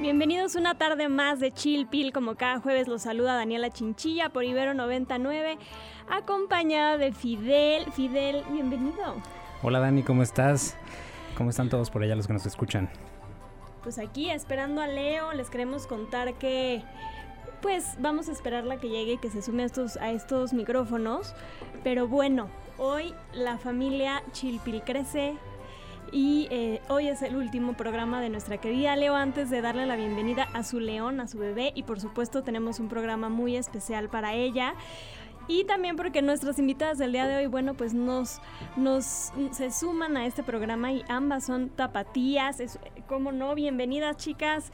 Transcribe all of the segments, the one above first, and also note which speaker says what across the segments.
Speaker 1: Bienvenidos una tarde más de Chill Pill. Como cada jueves los saluda Daniela Chinchilla por Ibero 99, acompañada de Fidel. Fidel, bienvenido.
Speaker 2: Hola Dani, ¿cómo estás? ¿Cómo están todos por allá los que nos escuchan?
Speaker 1: Pues aquí esperando a Leo, les queremos contar que pues vamos a esperarla que llegue, que se sume a estos, a estos micrófonos. Pero bueno, hoy la familia Chilpil crece, y eh, hoy es el último programa de nuestra querida Leo antes de darle la bienvenida a su león, a su bebé y por supuesto tenemos un programa muy especial para ella. Y también porque nuestras invitadas del día de hoy, bueno, pues nos, nos se suman a este programa y ambas son tapatías, es, como no, bienvenidas chicas.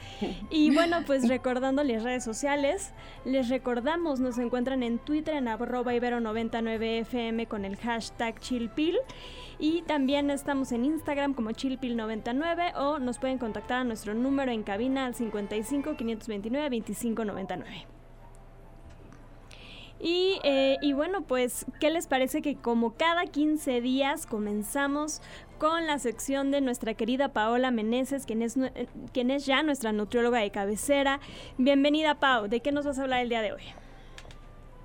Speaker 1: Y bueno, pues recordándoles redes sociales, les recordamos, nos encuentran en Twitter en arroba ibero99fm con el hashtag chillpil. Y también estamos en Instagram como chillpil99 o nos pueden contactar a nuestro número en cabina al 55 529 2599. Y, eh, y, bueno, pues, ¿qué les parece que como cada 15 días comenzamos con la sección de nuestra querida Paola Meneses, quien es, eh, quien es ya nuestra nutrióloga de cabecera? Bienvenida, Pau. ¿De qué nos vas a hablar el día de hoy?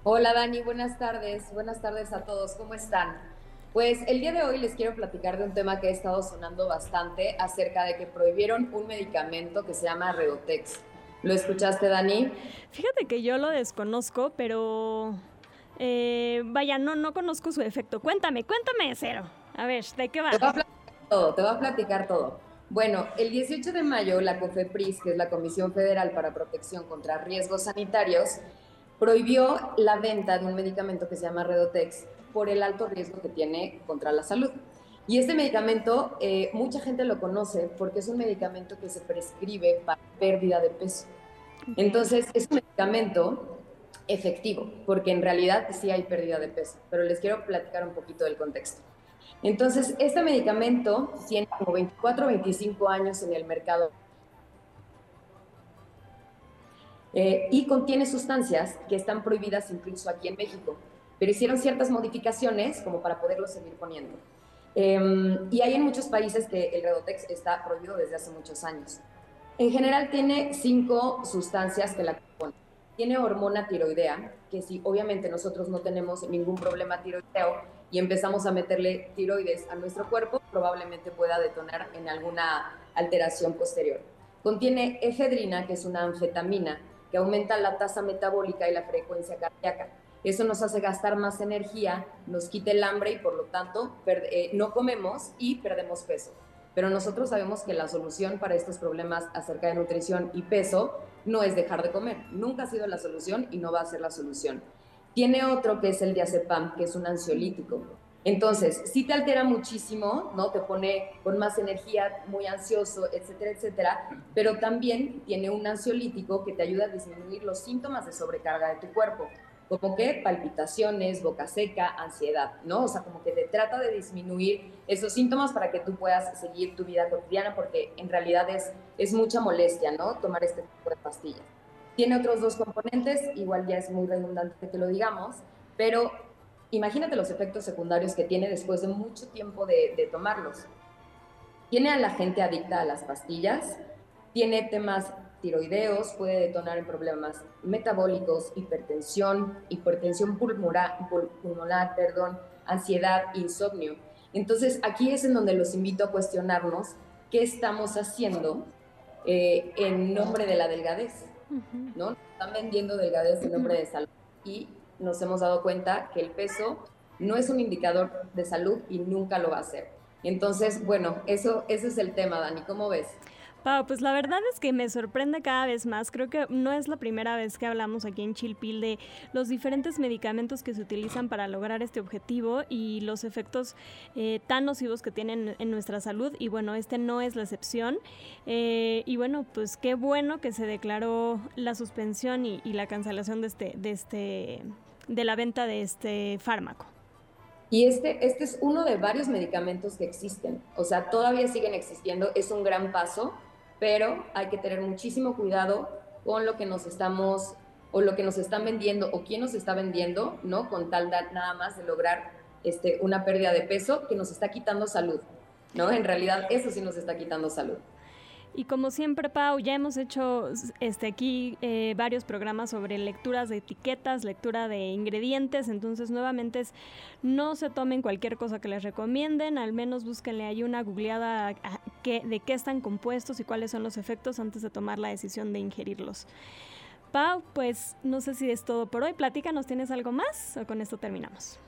Speaker 3: Hola, Dani. Buenas tardes. Buenas tardes a todos. ¿Cómo están? Pues el día de hoy les quiero platicar de un tema que ha estado sonando bastante acerca de que prohibieron un medicamento que se llama Redotex. ¿Lo escuchaste, Dani?
Speaker 1: Fíjate que yo lo desconozco, pero eh, vaya, no, no conozco su efecto. Cuéntame, cuéntame cero. A ver, ¿de qué va?
Speaker 3: Te voy a platicar todo, te voy a platicar todo. Bueno, el 18 de mayo la COFEPRIS, que es la Comisión Federal para Protección contra Riesgos Sanitarios, prohibió la venta de un medicamento que se llama Redotex por el alto riesgo que tiene contra la salud. Y este medicamento, eh, mucha gente lo conoce porque es un medicamento que se prescribe para pérdida de peso. Entonces, es un medicamento efectivo, porque en realidad sí hay pérdida de peso, pero les quiero platicar un poquito del contexto. Entonces, este medicamento tiene como 24 o 25 años en el mercado eh, y contiene sustancias que están prohibidas incluso aquí en México, pero hicieron ciertas modificaciones como para poderlo seguir poniendo. Em, y hay en muchos países que el Redotex está prohibido desde hace muchos años. En general tiene cinco sustancias que la componen. Tiene hormona tiroidea, que si obviamente nosotros no tenemos ningún problema tiroideo y empezamos a meterle tiroides a nuestro cuerpo, probablemente pueda detonar en alguna alteración posterior. Contiene efedrina, que es una anfetamina, que aumenta la tasa metabólica y la frecuencia cardíaca. Eso nos hace gastar más energía, nos quita el hambre y por lo tanto eh, no comemos y perdemos peso. Pero nosotros sabemos que la solución para estos problemas acerca de nutrición y peso no es dejar de comer. Nunca ha sido la solución y no va a ser la solución. Tiene otro que es el diazepam, que es un ansiolítico. Entonces, sí te altera muchísimo, ¿no? Te pone con más energía, muy ansioso, etcétera, etcétera, pero también tiene un ansiolítico que te ayuda a disminuir los síntomas de sobrecarga de tu cuerpo como que palpitaciones, boca seca, ansiedad, ¿no? O sea, como que te trata de disminuir esos síntomas para que tú puedas seguir tu vida cotidiana, porque en realidad es, es mucha molestia, ¿no? Tomar este tipo de pastillas. Tiene otros dos componentes, igual ya es muy redundante que lo digamos, pero imagínate los efectos secundarios que tiene después de mucho tiempo de, de tomarlos. Tiene a la gente adicta a las pastillas, tiene temas tiroideos, puede detonar en problemas metabólicos, hipertensión, hipertensión pulmonar, pulmonar perdón, ansiedad, insomnio. Entonces, aquí es en donde los invito a cuestionarnos qué estamos haciendo eh, en nombre de la delgadez, ¿no? Están vendiendo delgadez en nombre de salud y nos hemos dado cuenta que el peso no es un indicador de salud y nunca lo va a ser. Entonces, bueno, eso, ese es el tema, Dani, ¿cómo ves?
Speaker 1: Pau, pues la verdad es que me sorprende cada vez más. Creo que no es la primera vez que hablamos aquí en Chilpil de los diferentes medicamentos que se utilizan para lograr este objetivo y los efectos eh, tan nocivos que tienen en nuestra salud. Y bueno, este no es la excepción. Eh, y bueno, pues qué bueno que se declaró la suspensión y, y la cancelación de este, de este, de la venta de este fármaco.
Speaker 3: Y este, este es uno de varios medicamentos que existen. O sea, todavía siguen existiendo, es un gran paso, pero hay que tener muchísimo cuidado con lo que nos estamos o lo que nos están vendiendo o quién nos está vendiendo, ¿no? Con tal de, nada más de lograr este, una pérdida de peso que nos está quitando salud, ¿no? En realidad eso sí nos está quitando salud.
Speaker 1: Y como siempre, Pau, ya hemos hecho este, aquí eh, varios programas sobre lecturas de etiquetas, lectura de ingredientes, entonces nuevamente no se tomen cualquier cosa que les recomienden, al menos búsquenle ahí una googleada de qué están compuestos y cuáles son los efectos antes de tomar la decisión de ingerirlos. Pau, pues no sé si es todo por hoy, platícanos, ¿tienes algo más o con esto terminamos?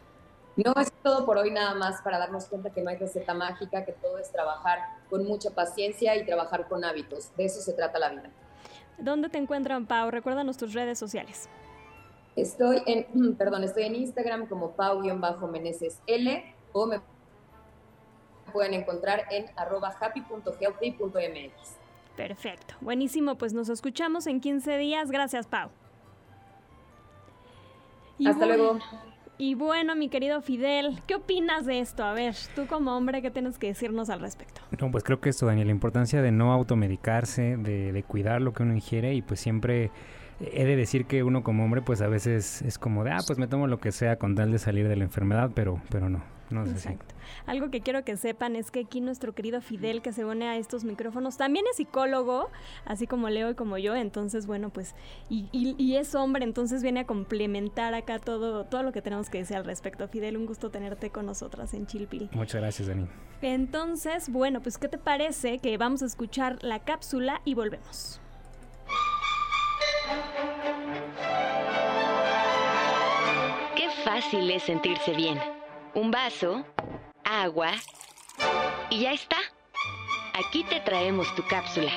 Speaker 3: No es todo por hoy nada más para darnos cuenta que no hay receta mágica, que todo es trabajar con mucha paciencia y trabajar con hábitos. De eso se trata la vida.
Speaker 1: ¿Dónde te encuentran, Pau? Recuérdanos tus redes sociales.
Speaker 3: Estoy en, perdón, estoy en Instagram como pau-meneses L o me pueden encontrar en arroba happy.healthy.mx.
Speaker 1: Perfecto, buenísimo, pues nos escuchamos en 15 días. Gracias, Pau.
Speaker 3: Hasta luego.
Speaker 1: Y bueno, mi querido Fidel, ¿qué opinas de esto? A ver, tú como hombre, ¿qué tienes que decirnos al respecto?
Speaker 2: No, pues creo que esto, Daniel, la importancia de no automedicarse, de, de cuidar lo que uno ingiere y pues siempre he de decir que uno como hombre pues a veces es como de, ah, pues me tomo lo que sea con tal de salir de la enfermedad, pero, pero no, no es Exacto.
Speaker 1: Algo que quiero que sepan es que aquí nuestro querido Fidel que se une a estos micrófonos también es psicólogo, así como Leo y como yo, entonces bueno, pues, y, y, es hombre, entonces viene a complementar acá todo, todo lo que tenemos que decir al respecto. Fidel, un gusto tenerte con nosotras en Chilpil.
Speaker 2: Muchas gracias, Dani.
Speaker 1: Entonces, bueno, pues, ¿qué te parece que vamos a escuchar la cápsula y volvemos?
Speaker 4: Qué fácil es sentirse bien. Un vaso, agua y ya está. Aquí te traemos tu cápsula.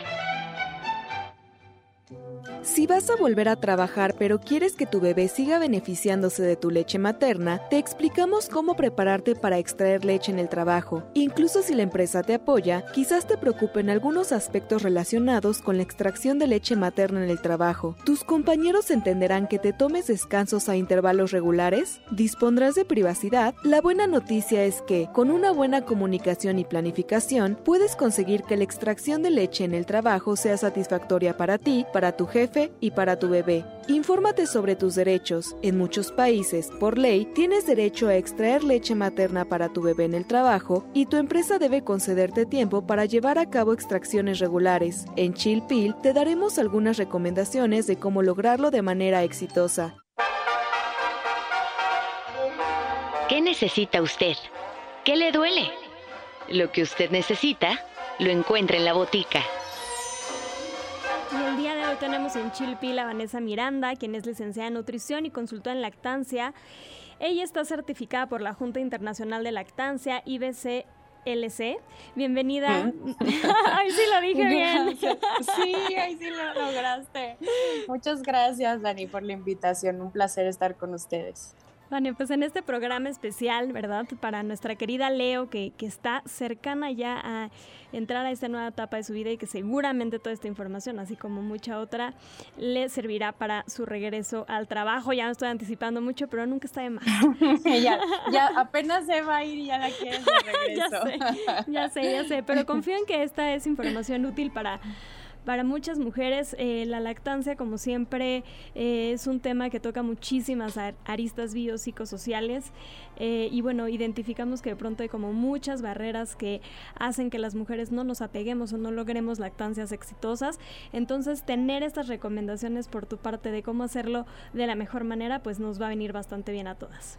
Speaker 5: Si vas a volver a trabajar pero quieres que tu bebé siga beneficiándose de tu leche materna, te explicamos cómo prepararte para extraer leche en el trabajo. Incluso si la empresa te apoya, quizás te preocupen algunos aspectos relacionados con la extracción de leche materna en el trabajo. ¿Tus compañeros entenderán que te tomes descansos a intervalos regulares? ¿Dispondrás de privacidad? La buena noticia es que, con una buena comunicación y planificación, puedes conseguir que la extracción de leche en el trabajo sea satisfactoria para ti, para tu jefe, y para tu bebé. Infórmate sobre tus derechos. En muchos países, por ley, tienes derecho a extraer leche materna para tu bebé en el trabajo y tu empresa debe concederte tiempo para llevar a cabo extracciones regulares. En Chilpil te daremos algunas recomendaciones de cómo lograrlo de manera exitosa.
Speaker 4: ¿Qué necesita usted? ¿Qué le duele? Lo que usted necesita, lo encuentra en la botica
Speaker 1: tenemos en Chilpil a Vanessa Miranda, quien es licenciada en nutrición y consultora en lactancia. Ella está certificada por la Junta Internacional de Lactancia, IBC LC. Bienvenida.
Speaker 6: Ay, sí lo dije bien. Sí, ahí sí lo lograste. Muchas gracias, Dani, por la invitación. Un placer estar con ustedes.
Speaker 1: Bueno, pues en este programa especial, ¿verdad? Para nuestra querida Leo, que, que, está cercana ya a entrar a esta nueva etapa de su vida y que seguramente toda esta información, así como mucha otra, le servirá para su regreso al trabajo. Ya me estoy anticipando mucho, pero nunca está de más.
Speaker 6: ya, ya apenas se va a ir y ya la quieres de regreso.
Speaker 1: ya sé, ya sé, ya sé, pero confío en que esta es información útil para para muchas mujeres eh, la lactancia, como siempre, eh, es un tema que toca muchísimas aristas biopsicosociales eh, y bueno, identificamos que de pronto hay como muchas barreras que hacen que las mujeres no nos apeguemos o no logremos lactancias exitosas. Entonces, tener estas recomendaciones por tu parte de cómo hacerlo de la mejor manera, pues nos va a venir bastante bien a todas.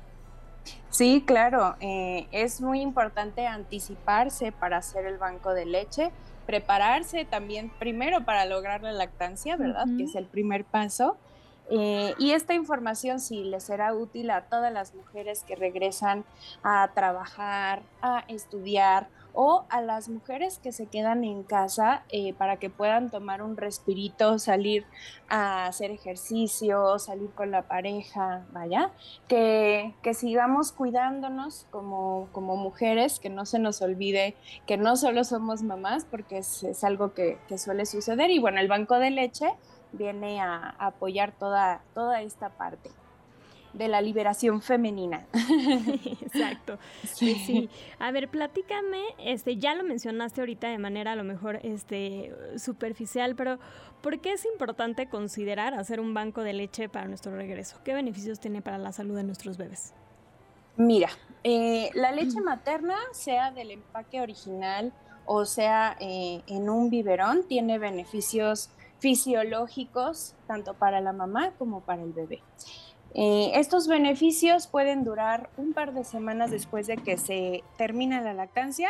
Speaker 6: Sí, claro, es muy importante anticiparse para hacer el banco de leche prepararse también primero para lograr la lactancia, ¿verdad? Que es el primer paso. Eh, y esta información sí le será útil a todas las mujeres que regresan a trabajar, a estudiar o a las mujeres que se quedan en casa eh, para que puedan tomar un respirito, salir a hacer ejercicio, salir con la pareja, vaya, que, sigamos cuidándonos como, como, mujeres, que no se nos olvide que no solo somos mamás, porque es, algo que, que, suele suceder. Y bueno, el banco de leche viene a, apoyar toda, toda esta parte. De la liberación femenina.
Speaker 1: Exacto. Sí. sí. A ver, platícame, este, ya lo mencionaste ahorita de manera a lo mejor este, superficial, pero ¿por qué es importante considerar hacer un banco de leche para nuestro regreso? ¿Qué beneficios tiene para la salud de nuestros bebés?
Speaker 6: Mira, eh, la leche materna, sea del empaque original o sea eh, en un biberón, tiene beneficios fisiológicos tanto para la mamá como para el bebé. Eh, estos beneficios pueden durar un par de semanas después de que se termina la lactancia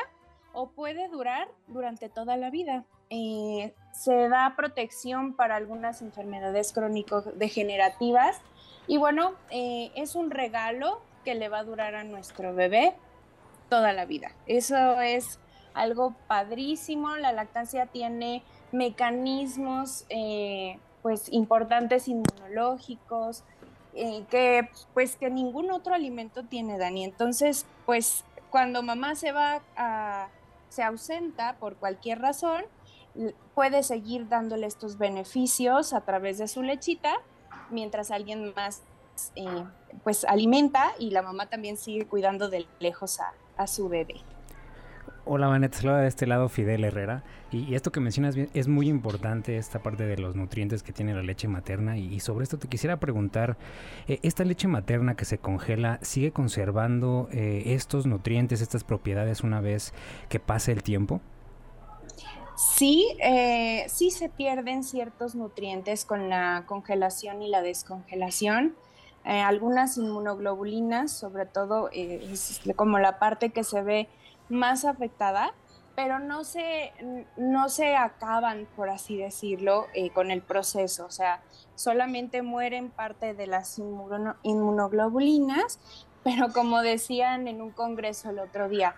Speaker 6: o puede durar durante toda la vida. Eh, se da protección para algunas enfermedades crónico-degenerativas y bueno, eh, es un regalo que le va a durar a nuestro bebé toda la vida. Eso es algo padrísimo. La lactancia tiene mecanismos pues importantes inmunológicos, que pues que ningún otro alimento tiene, Dani. Entonces, pues cuando mamá se va a, se ausenta por cualquier razón, puede seguir dándole estos beneficios a través de su lechita, mientras alguien más eh, pues alimenta y la mamá también sigue cuidando de lejos a su bebé.
Speaker 2: Hola Vanet, saluda de este lado Fidel Herrera. Y, esto que mencionas es muy importante, esta parte de los nutrientes que tiene la leche materna. Y, sobre esto te quisiera preguntar, eh, ¿esta leche materna que se congela sigue conservando eh, estos nutrientes, estas propiedades una vez que pase el tiempo?
Speaker 6: Sí, eh, sí se pierden ciertos nutrientes con la congelación y la descongelación. Algunas inmunoglobulinas, sobre todo como la parte que se ve más afectada, pero no se, no se acaban, por así decirlo, eh, con el proceso. O sea, solamente mueren parte de las inmunoglobulinas, pero como decían en un congreso el otro día,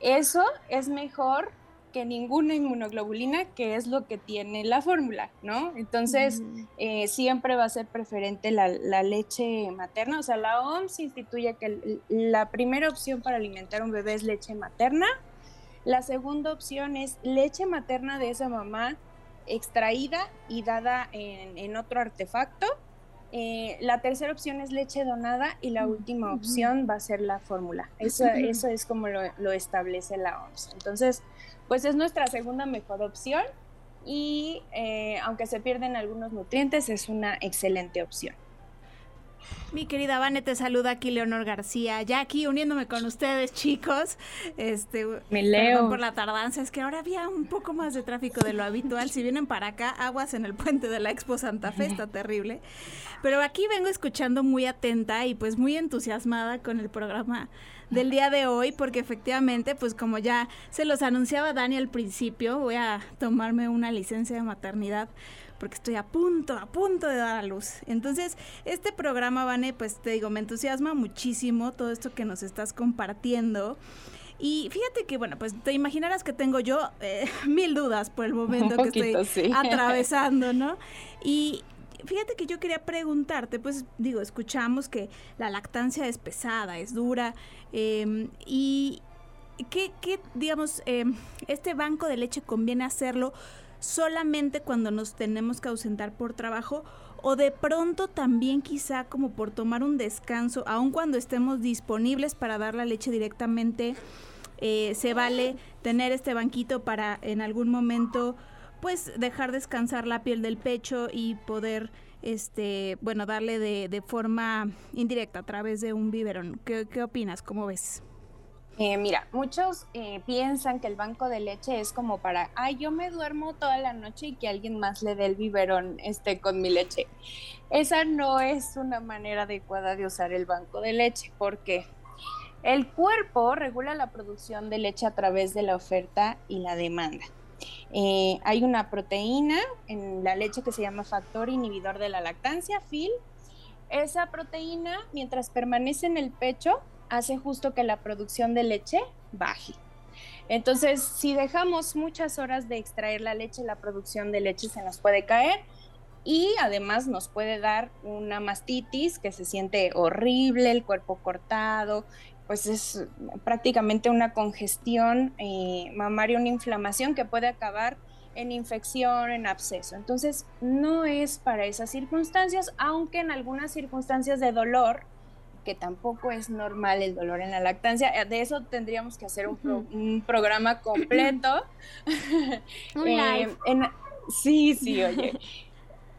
Speaker 6: eso es mejor que ninguna inmunoglobulina, que es lo que tiene la fórmula, ¿no? Entonces, eh, siempre va a ser preferente la, leche materna. O sea, la OMS instituye que la primera opción para alimentar a un bebé es leche materna. La segunda opción es leche materna de esa mamá extraída y dada en, otro artefacto. Eh, la tercera opción es leche donada y la última opción va a ser la fórmula. Eso, eso es como lo, lo, establece la OMS. Entonces, pues es nuestra segunda mejor opción y eh, aunque se pierden algunos nutrientes, es una excelente opción.
Speaker 7: Mi querida Vane, te saluda aquí Leonor García, ya aquí uniéndome con ustedes, chicos. Este,
Speaker 6: Me leo.
Speaker 7: por la tardanza, es que ahora había un poco más de tráfico de lo habitual. Si vienen para acá, aguas en el puente de la Expo Santa Fe, está terrible. Pero aquí vengo escuchando muy atenta y pues muy entusiasmada con el programa del día de hoy, porque efectivamente, pues como ya se los anunciaba Dani al principio, voy a tomarme una licencia de maternidad porque estoy a punto, a punto de dar a luz. Entonces, este programa, Vane, pues te digo, me entusiasma muchísimo todo esto que nos estás compartiendo. Y fíjate que, bueno, pues te imaginarás que tengo yo eh, mil dudas por el momento que estoy atravesando, ¿no? Y fíjate que yo quería preguntarte, pues digo, escuchamos que la lactancia es pesada, es dura, em, y ¿qué, qué digamos, em, este banco de leche conviene hacerlo solamente cuando nos tenemos que ausentar por trabajo o de pronto también quizá como por tomar un descanso, aun cuando estemos disponibles para dar la leche directamente, eh, se vale tener este banquito para en algún momento pues dejar descansar la piel del pecho y poder este bueno darle de, de forma indirecta a través de un biberón. ¿Qué, qué opinas? ¿Cómo ves?
Speaker 6: Eh, mira, muchos eh, piensan que el banco de leche es como para, ay, yo me duermo toda la noche y que alguien más le dé el biberón este, con mi leche. Esa no es una manera adecuada de usar el banco de leche, porque el cuerpo regula la producción de leche a través de la oferta y la demanda. Eh, hay una proteína en la leche que se llama factor inhibidor de la lactancia, FIL. Esa proteína, mientras permanece en el pecho, hace justo que la producción de leche baje. Entonces, si dejamos muchas horas de extraer la leche, la producción de leche se nos puede caer y además nos puede dar una mastitis que se siente horrible, el cuerpo cortado, pues es prácticamente una congestión eh, mamaria, una inflamación que puede acabar en infección, en absceso. Entonces, no es para esas circunstancias, aunque en algunas circunstancias de dolor, que tampoco es normal el dolor en la lactancia, eh, de eso tendríamos que hacer un, programa completo.
Speaker 1: un live.
Speaker 6: Eh, sí, sí, oye.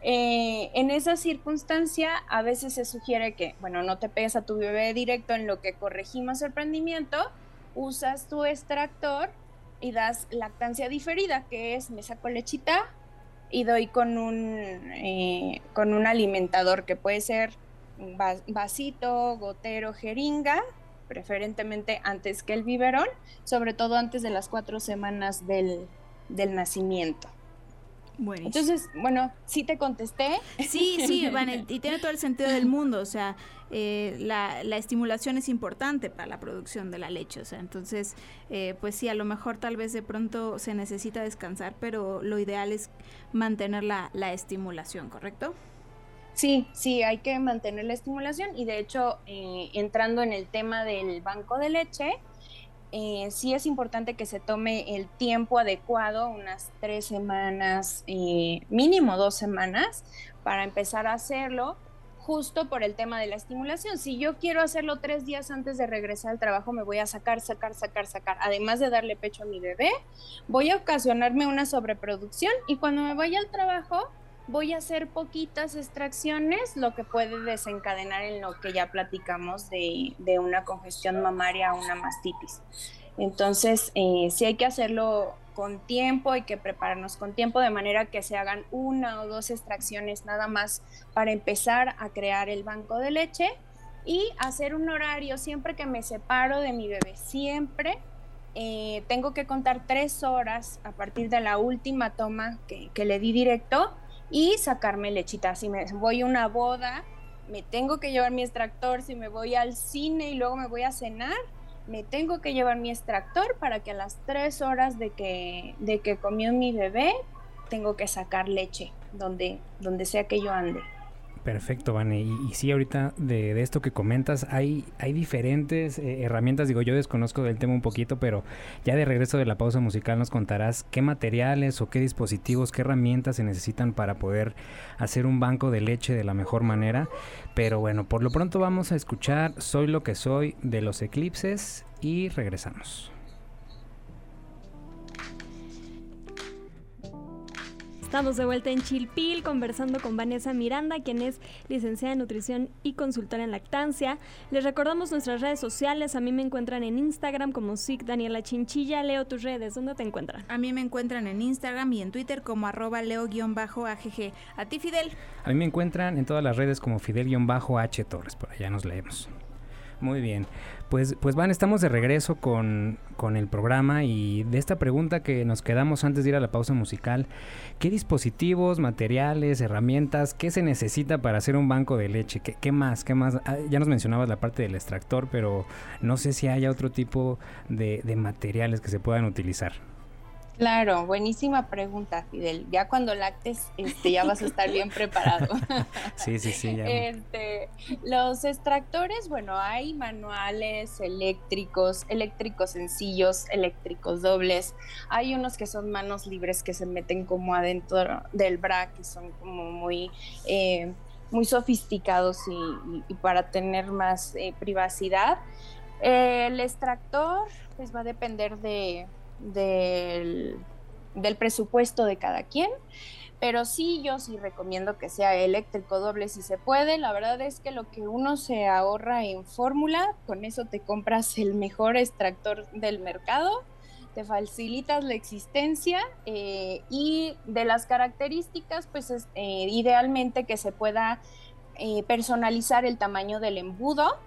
Speaker 6: Eh, en esa circunstancia, a veces se sugiere que, bueno, no te pegues a tu bebé directo en lo que corregimos el prendimiento, usas tu extractor y das lactancia diferida, que es me saco lechita y doy con un, eh, con un alimentador que puede ser vasito, gotero, jeringa, preferentemente antes que el biberón, sobre todo antes de las cuatro semanas del, del nacimiento. Bueno, Entonces, bueno, sí te contesté.
Speaker 7: Sí, sí, y tiene todo el sentido del mundo, o sea, eh, la, la, estimulación es importante para la producción de la leche, o sea, entonces, eh, pues sí, a lo mejor tal vez de pronto se necesita descansar, pero lo ideal es mantener la, la estimulación, ¿correcto?
Speaker 6: Sí, sí, hay que mantener la estimulación y de hecho, eh, entrando en el tema del banco de leche, eh, sí es importante que se tome el tiempo adecuado, unas tres semanas, eh, mínimo dos semanas, para empezar a hacerlo, justo por el tema de la estimulación. Si yo quiero hacerlo tres días antes de regresar al trabajo, me voy a sacar, sacar, sacar, sacar. Además de darle pecho a mi bebé, voy a ocasionarme una sobreproducción y cuando me vaya al trabajo, voy a hacer poquitas extracciones, lo que puede desencadenar en lo que ya platicamos de, una congestión mamaria o una mastitis. Entonces, eh, hay que hacerlo con tiempo, hay que prepararnos con tiempo de manera que se hagan una o dos extracciones nada más para empezar a crear el banco de leche y hacer un horario siempre que me separo de mi bebé, siempre eh, tengo que contar tres horas a partir de la última toma que, que le di directo y sacarme lechita. Si me voy a una boda, me tengo que llevar mi extractor. Si me voy al cine y luego me voy a cenar, me tengo que llevar mi extractor para que a las tres horas de que, de que comió mi bebé, tengo que sacar leche donde, donde sea que yo ande.
Speaker 2: Perfecto, Vane. Y, sí, ahorita de, esto que comentas, hay, hay diferentes eh, herramientas. Digo, yo desconozco del tema un poquito, pero ya de regreso de la pausa musical nos contarás qué materiales o qué dispositivos, qué herramientas se necesitan para poder hacer un banco de leche de la mejor manera. Pero bueno, por lo pronto vamos a escuchar Soy lo que soy de los eclipses y regresamos.
Speaker 1: Estamos de vuelta en Chilpil conversando con Vanessa Miranda, quien es licenciada en nutrición y consultora en lactancia. Les recordamos nuestras redes sociales. A mí me encuentran en Instagram como SIC Daniela Chinchilla. Leo tus redes. ¿Dónde te encuentran?
Speaker 7: A mí me encuentran en Instagram y en Twitter como arroba leo-agg. ¿A ti, Fidel?
Speaker 2: A mí me encuentran en todas las redes como Fidel-H Torres. Por allá nos leemos. Muy bien. Pues, pues Van, estamos de regreso con, con, el programa y de esta pregunta que nos quedamos antes de ir a la pausa musical, ¿qué dispositivos, materiales, herramientas, qué se necesita para hacer un banco de leche? ¿Qué, qué más? ¿Qué más? Ah, ya nos mencionabas la parte del extractor, pero no sé si haya otro tipo de, de materiales que se puedan utilizar.
Speaker 6: Claro, buenísima pregunta, Fidel. Ya cuando lactes, este, ya vas a estar bien preparado.
Speaker 2: sí, sí, sí.
Speaker 6: Este, los extractores, bueno, hay manuales eléctricos, eléctricos sencillos, eléctricos dobles. Hay unos que son manos libres que se meten como adentro del bra, que son como muy, eh, muy sofisticados y, para tener más eh, privacidad. el extractor, pues va a depender de del, presupuesto de cada quien. Pero sí, yo sí recomiendo que sea eléctrico doble si se puede. La verdad es que lo que uno se ahorra en fórmula, con eso te compras el mejor extractor del mercado, te facilitas la existencia eh, y de las características, pues es, eh, idealmente que se pueda eh, personalizar el tamaño del embudo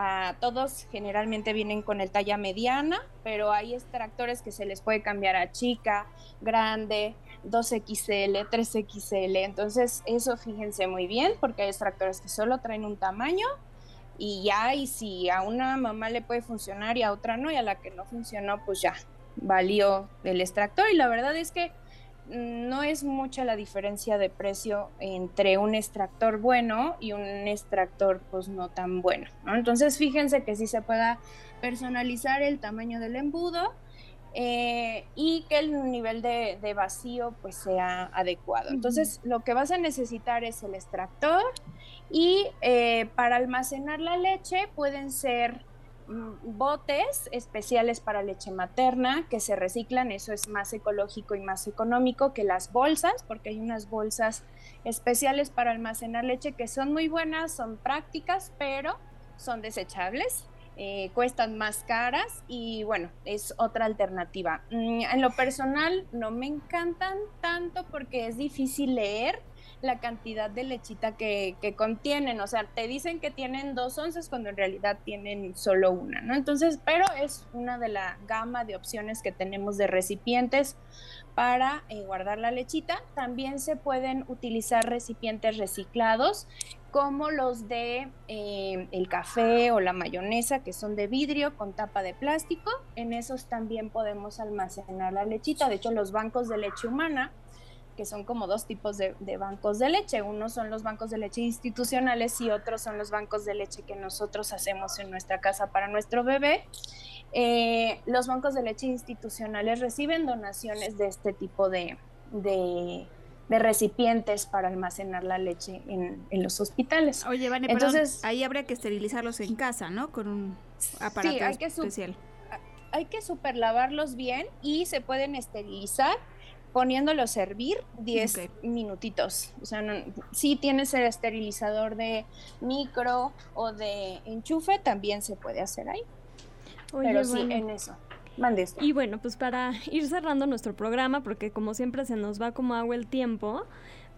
Speaker 6: a todos generalmente vienen con el talla mediana, pero hay extractores que se les puede cambiar a chica, grande, 2XL, 3XL. Entonces, eso fíjense muy bien, porque hay extractores que solo traen un tamaño y ya, y si a una mamá le puede funcionar y a otra no, y a la que no funcionó, pues ya valió el extractor. Y la verdad es que no es mucha la diferencia de precio entre un extractor bueno y un extractor pues no tan bueno. Entonces fíjense que sí se pueda personalizar el tamaño del embudo eh, y que el nivel de, vacío pues sea adecuado. Entonces lo que vas a necesitar es el extractor y eh, para almacenar la leche pueden ser botes especiales para leche materna que se reciclan, eso es más ecológico y más económico que las bolsas, porque hay unas bolsas especiales para almacenar leche que son muy buenas, son prácticas, pero son desechables. Eh, cuestan más caras y bueno, es otra alternativa. Mm, en lo personal no me encantan tanto porque es difícil leer la cantidad de lechita que, contienen. O sea, te dicen que tienen dos onzas cuando en realidad tienen solo una, ¿no? Entonces, pero es una de la gama de opciones que tenemos de recipientes para eh, guardar la lechita. También se pueden utilizar recipientes reciclados como los de eh, el café o la mayonesa que son de vidrio con tapa de plástico. En esos también podemos almacenar la lechita. De hecho, los bancos de leche humana, que son como dos tipos de, bancos de leche. Unos son los bancos de leche institucionales y otros son los bancos de leche que nosotros hacemos en nuestra casa para nuestro bebé. Eh, los bancos de leche institucionales reciben donaciones de este tipo de de recipientes para almacenar la leche en, los hospitales.
Speaker 7: Oye, Vane, entonces ahí habría que esterilizarlos en casa, ¿no? Con un aparato sí, hay que especial.
Speaker 6: Hay que superlavarlos bien y se pueden esterilizar poniéndolos a hervir 10 minutitos. O sea, si tienes el esterilizador de micro o de enchufe, también se puede hacer ahí. Pero sí, en eso.
Speaker 1: Y bueno, pues para ir cerrando nuestro programa, porque como siempre se nos va como agua el tiempo,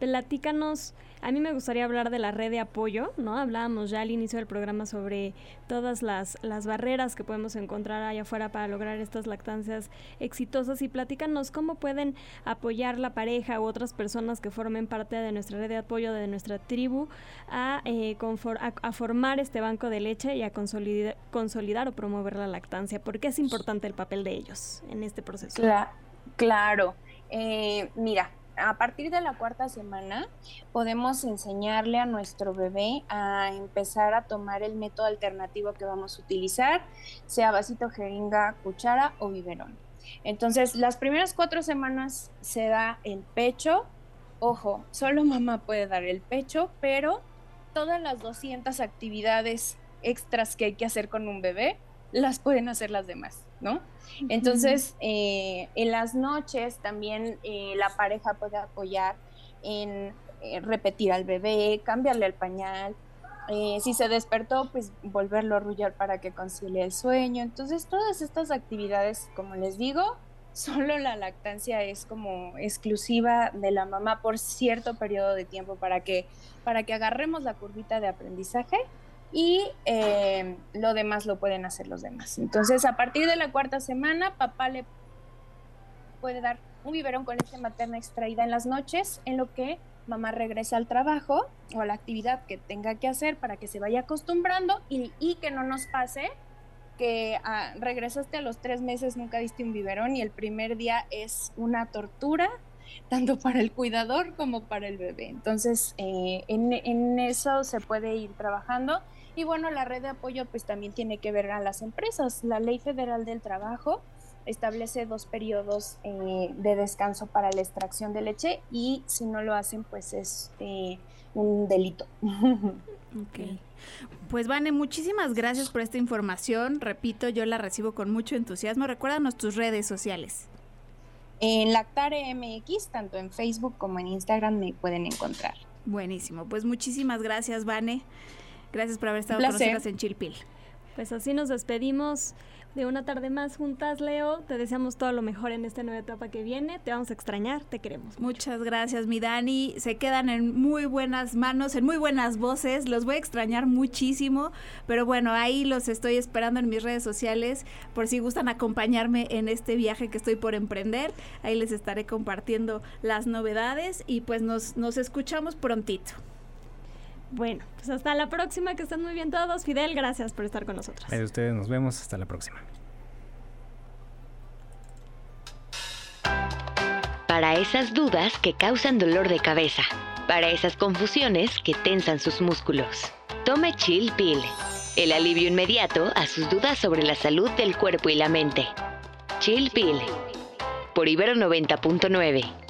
Speaker 1: platícanos, a mí me gustaría hablar de la red de apoyo, ¿no? Hablábamos ya al inicio del programa sobre todas las, las barreras que podemos encontrar allá afuera para lograr estas lactancias exitosas y platícanos cómo pueden apoyar la pareja u otras personas que formen parte de nuestra red de apoyo, de nuestra tribu, a, eh, a, formar este banco de leche y a consolidar, o promover la lactancia. ¿Por qué es importante el papel de ellos en este proceso?
Speaker 6: claro. Eh, mira, a partir de la cuarta semana podemos enseñarle a nuestro bebé a empezar a tomar el método alternativo que vamos a utilizar, sea vasito, jeringa, cuchara o biberón. Entonces, las primeras cuatro semanas se da el pecho. Ojo, solo mamá puede dar el pecho, pero todas las 200 actividades extras que hay que hacer con un bebé las pueden hacer las demás, ¿no? Entonces, eh, en las noches también eh, la pareja puede apoyar en eh, repetir al bebé, cambiarle el pañal. si se despertó, pues volverlo a arrullar para que concilie el sueño. Entonces, todas estas actividades, como les digo, solo la lactancia es como exclusiva de la mamá por cierto periodo de tiempo para que, para que agarremos la curvita de aprendizaje y eh, lo demás lo pueden hacer los demás. Entonces, a partir de la cuarta semana, papá le puede dar un biberón con leche materna extraída en las noches, en lo que mamá regresa al trabajo o a la actividad que tenga que hacer para que se vaya acostumbrando y, que no nos pase que ah, regresaste a los tres meses, nunca diste un biberón y el primer día es una tortura, tanto para el cuidador como para el bebé. Entonces, eh, en, en, eso se puede ir trabajando y bueno, la red de apoyo pues también tiene que ver a las empresas. La Ley Federal del Trabajo establece dos periodos eh, de descanso para la extracción de leche y si no lo hacen pues es eh, un delito.
Speaker 7: Ok. Pues Vane, muchísimas gracias por esta información. Repito, yo la recibo con mucho entusiasmo. Recuérdanos tus redes sociales.
Speaker 6: En Lactare MX, tanto en Facebook como en Instagram me pueden encontrar.
Speaker 7: Buenísimo. Pues muchísimas gracias, Vane. Gracias por haber estado con nosotros en Chilpil.
Speaker 1: Pues así nos despedimos de una tarde más juntas, Leo. Te deseamos todo lo mejor en esta nueva etapa que viene. Te vamos a extrañar, te queremos.
Speaker 7: Muchas gracias, mi Dani. Se quedan en muy buenas manos, en muy buenas voces. Los voy a extrañar muchísimo, pero bueno, ahí los estoy esperando en mis redes sociales por si gustan acompañarme en este viaje que estoy por emprender. Ahí les estaré compartiendo las novedades y pues nos, nos escuchamos prontito.
Speaker 1: Bueno, pues hasta la próxima, que estén muy bien todos. Fidel, gracias por estar con nosotros.
Speaker 2: A ustedes nos vemos, hasta la próxima.
Speaker 4: Para esas dudas que causan dolor de cabeza, para esas confusiones que tensan sus músculos, tome Chill Pill, el alivio inmediato a sus dudas sobre la salud del cuerpo y la mente. Chill Pill por Ibero 90.9.